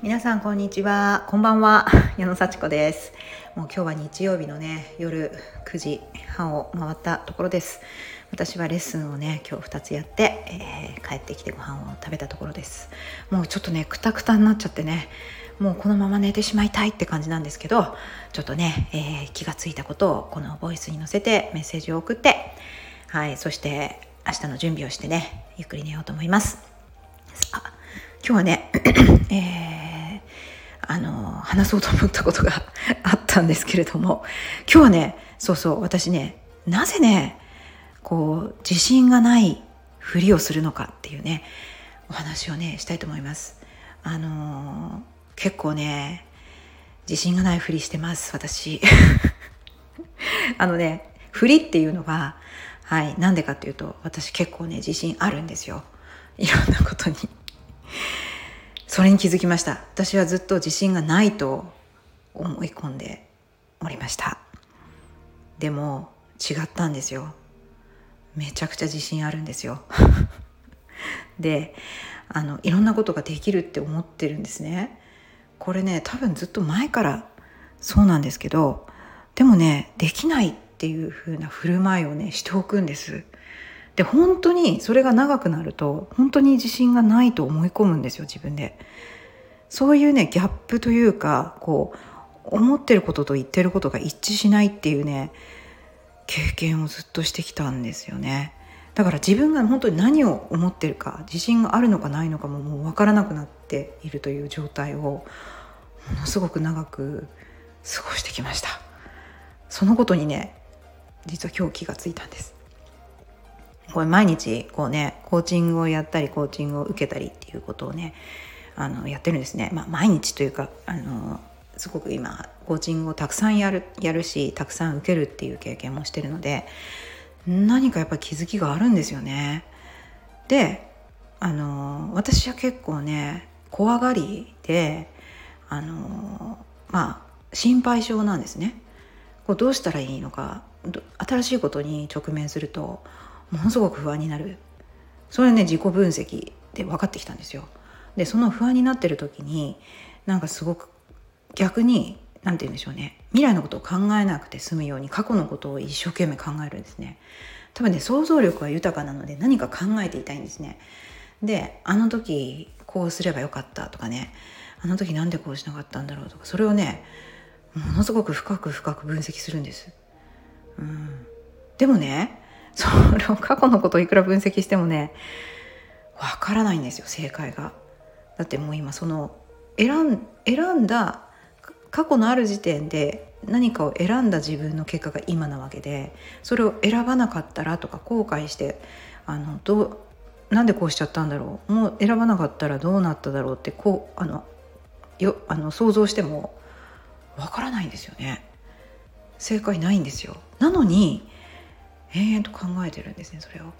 皆さんこんにちは。こんばんは。矢野幸子です。もう今日は日曜日のね夜9時半を回ったところです。私はレッスンをね今日2つやって、えー、帰ってきてご飯を食べたところです。もうちょっとねくたくたになっちゃってねもうこのまま寝てしまいたいって感じなんですけどちょっとね、えー、気がついたことをこのボイスに載せてメッセージを送ってはいそして明日の準備をしてねゆっくり寝ようと思います。今日はね、えー、あの話そうと思ったことがあったんですけれども今日はねそうそう私ねなぜねこう自信がないふりをするのかっていうねお話をねしたいと思います。あの結構ね自信がないふりしてます私。あのね振りっていうのははいなんでかっていうと私結構ね自信あるんですよ。いろんなことに。それに気づきました。私はずっと自信がないと思い込んでおりました。でも違ったんですよ。めちゃくちゃ自信あるんですよ。であのいろんなことができるって思ってるんですね。これね多分ずっと前からそうなんですけどでもねできないっていう風な振る舞いをねしておくんです。で本当にそれが長くなると本当に自信がないと思い込むんですよ自分で。そういうねギャップというかこう思ってることと言ってることが一致しないっていうね経験をずっとしてきたんですよね。だから自分が本当に何を思ってるか自信があるのかないのかももう分からなくなっているという状態をものすごく長く過ごしてきました。そのことにね実は今日気がついたんです。これ毎日こうねコーチングをやったりコーチングを受けたりっていうことをねあのやってるんですね、まあ、毎日というかあのすごく今コーチングをたくさんやるやるしたくさん受けるっていう経験もしてるので何かやっぱ気づきがあるんですよね。であの私は結構ね怖がりであのまあ心配性なんですね。こうどうしたらいいのか新しいことに直面するとものすごく不安になる。それね自己分析で分かってきたんですよ。でその不安になってる時になんかすごく逆に何て言うんでしょうね。未来のことを考えなくて済むように過去のことを一生懸命考えるんですね。多分ね想像力は豊かなので何か考えていたいんですね。であの時こうすればよかったとかね。あの時なんでこうしなかったんだろうとか。それをねものすごく深く深く分析するんです、うん、でもねそれを過去のことをいくら分析してもねわからないんですよ正解が。だってもう今その選ん選んだ過去のある時点で何かを選んだ自分の結果が今なわけでそれを選ばなかったらとか後悔してあのどうなんでこうしちゃったんだろうもう選ばなかったらどうなっただろうってこうあのよあの想像してもわからないんですよね。正解ないんですよ。なのに延々と考えてるんですねそれを。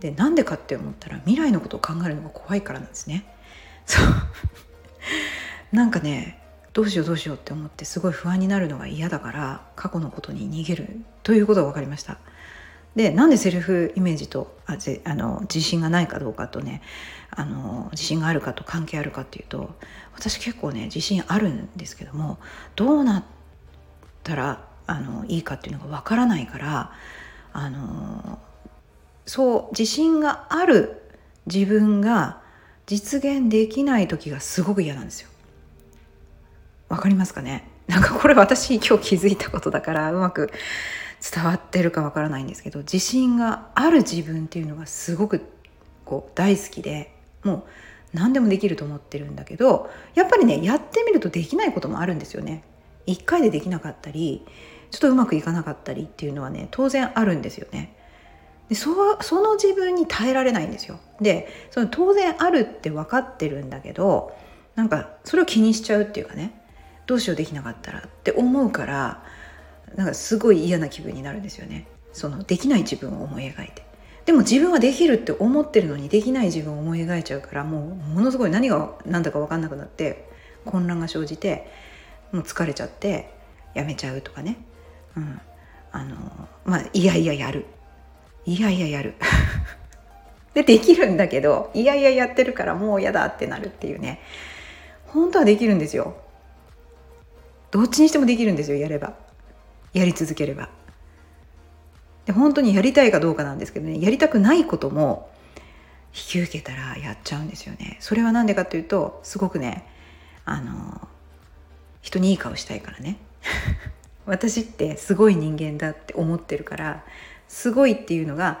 でなんでかって思ったら未来のことを考えるのが怖いからなんですね。そう。なんかねどうしようどうしようって思ってすごい不安になるのが嫌だから過去のことに逃げるということが分かりました。でなんでセルフイメージとあぜあの自信がないかどうかとねあの自信があるかと関係あるかっていうと私結構ね自信あるんですけどもどうなったらあのいいかっていうのが分からないからあのそう自信がある自分が実現できない時がすごく嫌なんですよ。わかりますかね？なんかこれ私今日気づいたことだからうまく伝わってるかわからないんですけど自信がある自分っていうのがすごくこう大好きでもう何でもできると思ってるんだけどやっぱりねやってみるとできないこともあるんですよね。一回でできなかったりちょっとうまくいかなかったりっていうのはね当然あるんですよね。でそその自分に耐えられないんですよ。でその当然あるって分かってるんだけどなんかそれを気にしちゃうっていうかねどうしようできなかったらって思うからなんかすごい嫌な気分になるんですよねそのできない自分を思い描いてでも自分はできるって思ってるのにできない自分を思い描いちゃうからもうものすごい何が何だか分かんなくなって混乱が生じてもう疲れちゃってやめちゃうとかね、うん、あのまあいやいややる。いやいややる。でできるんだけどいやいややってるからもう嫌だってなるっていうね。本当はできるんですよ。どっちにしてもできるんですよやれば。やり続ければ。で本当にやりたいかどうかなんですけどね。やりたくないことも引き受けたらやっちゃうんですよね。それは何でかというとすごくねあの人にいい顔したいからね。私ってすごい人間だって思ってるからすごいっていうのが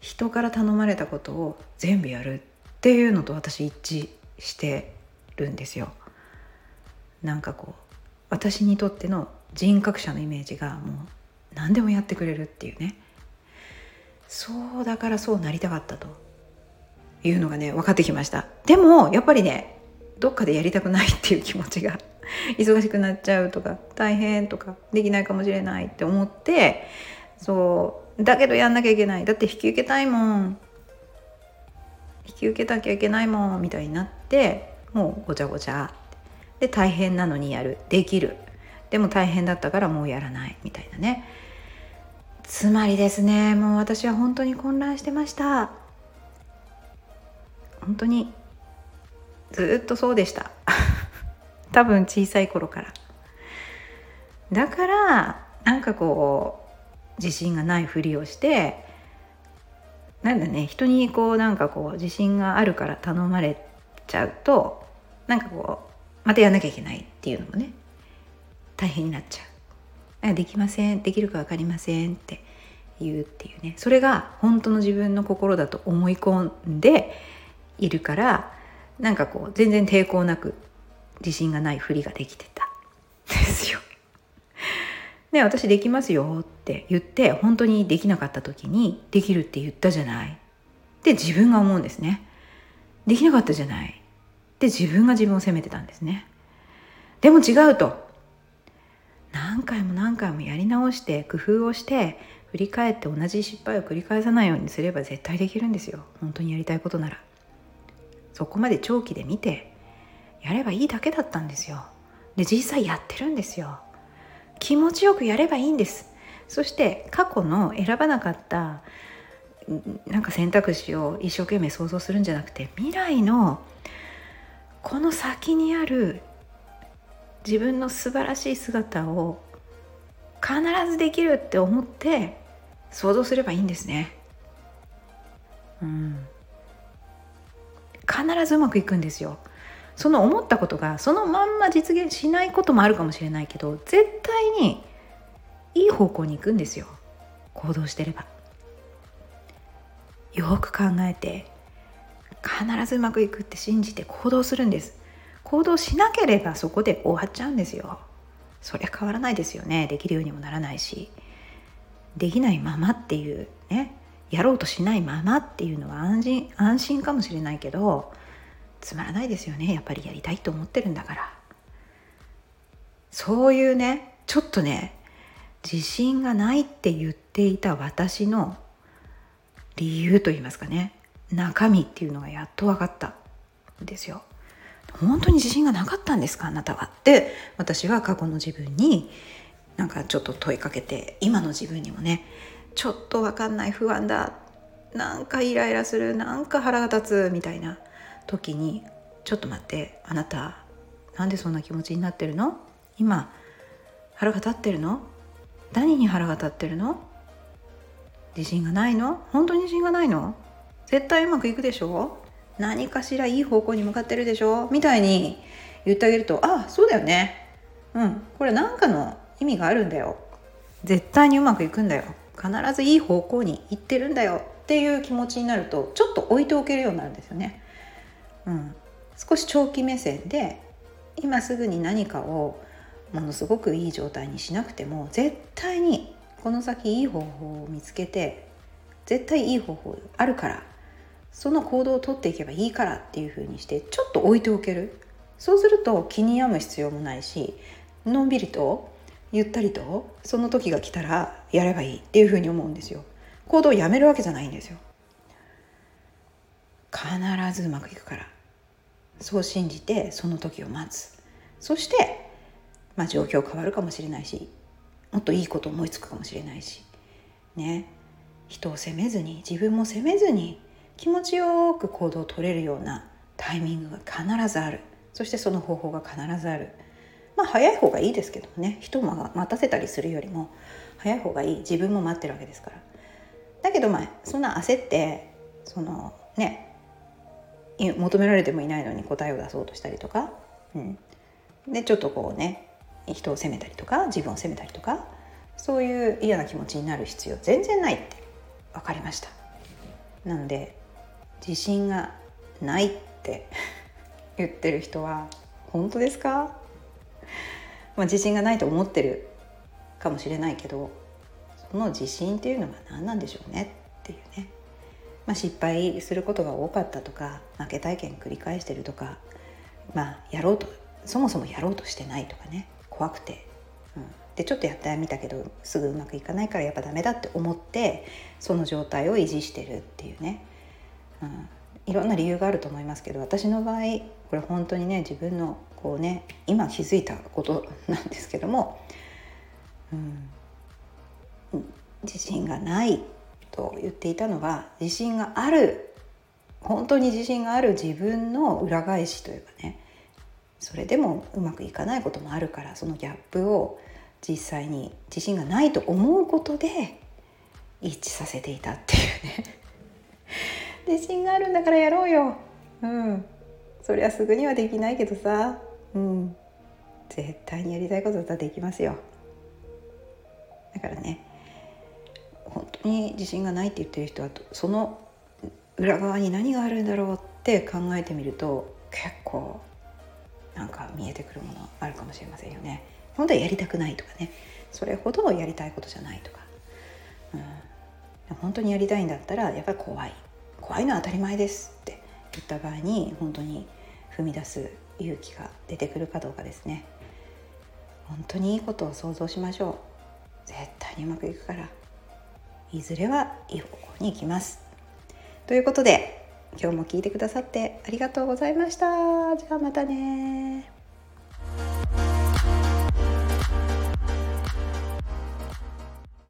人から頼まれたことを全部やるっていうのと私一致してるんですよ。なんかこう私にとっての人格者のイメージがもう何でもやってくれるっていうねそうだからそうなりたかったというのがね分かってきましたでもやっぱりねどっかでやりたくないっていう気持ちが 忙しくなっちゃうとか大変とかできないかもしれないって思ってそうだけどやんなきゃいけない。だって引き受けたいもん。引き受けなきゃいけないもんみたいになってもうごちゃごちゃで大変なのにやる。できる。でも大変だったからもうやらないみたいなね。つまりですねもう私は本当に混乱してました。本当にずっとそうでした。多分小さい頃から。だからなんかこう自信がないふりをしてなんだね人にこうなんかこう自信があるから頼まれちゃうとなんかこうまたやんなきゃいけないっていうのもね大変になっちゃう。できませんできるか分かりませんって言うっていうね。それが本当の自分の心だと思い込んでいるからなんかこう全然抵抗なく自信がないふりができてたですよ。ね私できますよって言って本当にできなかった時にできるって言ったじゃないって自分が思うんですね。できなかったじゃないで自分が自分を責めてたんですね。でも違うと何回も何回もやり直して工夫をして振り返って同じ失敗を繰り返さないようにすれば絶対できるんですよ本当にやりたいことならそこまで長期で見てやればいいだけだったんですよ。で実際やってるんですよ。気持ちよくやればいいんです。そして過去の選ばなかったなんか選択肢を一生懸命想像するんじゃなくて未来のこの先にある自分の素晴らしい姿を必ずできるって思って想像すればいいんですね。うん、必ずうまくいくんですよ。その思ったことがそのまんま実現しないこともあるかもしれないけど絶対にいい方向に行くんですよ。行動してれば。よく考えて必ずうまくいくって信じて行動するんです。行動しなければそこで終わっちゃうんですよ。そりゃ変わらないですよね。できるようにもならないし。できないままっていうね。やろうとしないままっていうのは安心安心かもしれないけどつまらないですよね。やっぱりやりたいと思ってるんだから。そういうねちょっとね自信がないって言っていた私の理由と言いますかね中身っていうのがやっと分かったんですよ。本当に自信がなかったんですかあなたは。って私は過去の自分になんかちょっと問いかけて今の自分にもねちょっと分かんない不安だ。なんかイライラする。なんか腹が立つ。みたいな時にちょっと待って。あなたなんでそんな気持ちになってるの？今腹が立ってるの？何に腹が立ってるの？自信がないの？本当に自信がないの？絶対うまくいくでしょ？何かしらいい方向に向かってるでしょ？みたいに言ってあげるとあそうだよね。うん。これ何かの意味があるんだよ。絶対にうまくいくんだよ。必ずいい方向に行ってるんだよ。っていう気持ちになるとちょっと置いておけるようになるんですよね。うん、少し長期目線で今すぐに何かをものすごくいい状態にしなくても絶対にこの先いい方法を見つけて絶対いい方法あるからその行動をとっていけばいいからっていうふうにしてちょっと置いておける。そうすると気に病む必要もないしのんびりとゆったりとその時が来たらやればいいっていうふうに思うんですよ。行動をやめるわけじゃないんですよ。必ずうまくいくから。そう信じてその時を待つ。そして、まあ、状況変わるかもしれないしもっといいこと思いつくかもしれないし。ね。人を責めずに自分も責めずに気持ちよく行動を取れるようなタイミングが必ずある。そしてその方法が必ずある。まあ早い方がいいですけどね。人を待たせたりするよりも早い方がいい。自分も待ってるわけですから。だけどまあそんな焦ってそのね求められてもいないのに答えを出そうとしたりとか、うん、でちょっとこうね人を責めたりとか自分を責めたりとかそういう嫌な気持ちになる必要全然ないって分かりました。なので自信がないって 言ってる人は本当ですか、まあ、自信がないと思ってるかもしれないけどその自信っていうのが何なんでしょうねっていうね、まあ、失敗することが多かったとか負け体験繰り返してるとかまあやろうとそもそもやろうとしてないとかね。怖くて、うん、でちょっとやってみたけどすぐうまくいかないからやっぱダメだって思ってその状態を維持してるっていうね、うん、いろんな理由があると思いますけど私の場合これ本当にね自分のこうね今気づいたことなんですけども、うん、自信がないと言っていたのは自信がある本当に自信がある自分の裏返しというかねそれでもうまくいかないこともあるからそのギャップを実際に自信がないと思うことで一致させていたっていうね。自信があるんだからやろうよ。うん。そりゃすぐにはできないけどさ。うん。絶対にやりたいことだったらできますよ。だからね本当に自信がないって言ってる人はその裏側に何があるんだろうって考えてみると結構なんか見えてくるものあるかもしれませんよね。本当はやりたくないとかね。それほどやりたいことじゃないとか、うん、本当にやりたいんだったらやっぱり怖い。怖いのは当たり前ですって言った場合に本当に踏み出す勇気が出てくるかどうかですね。本当にいいことを想像しましょう。絶対にうまくいくから。いずれはいい方向に行きます。ということで今日も聞いてくださってありがとうございました。じゃあまたね。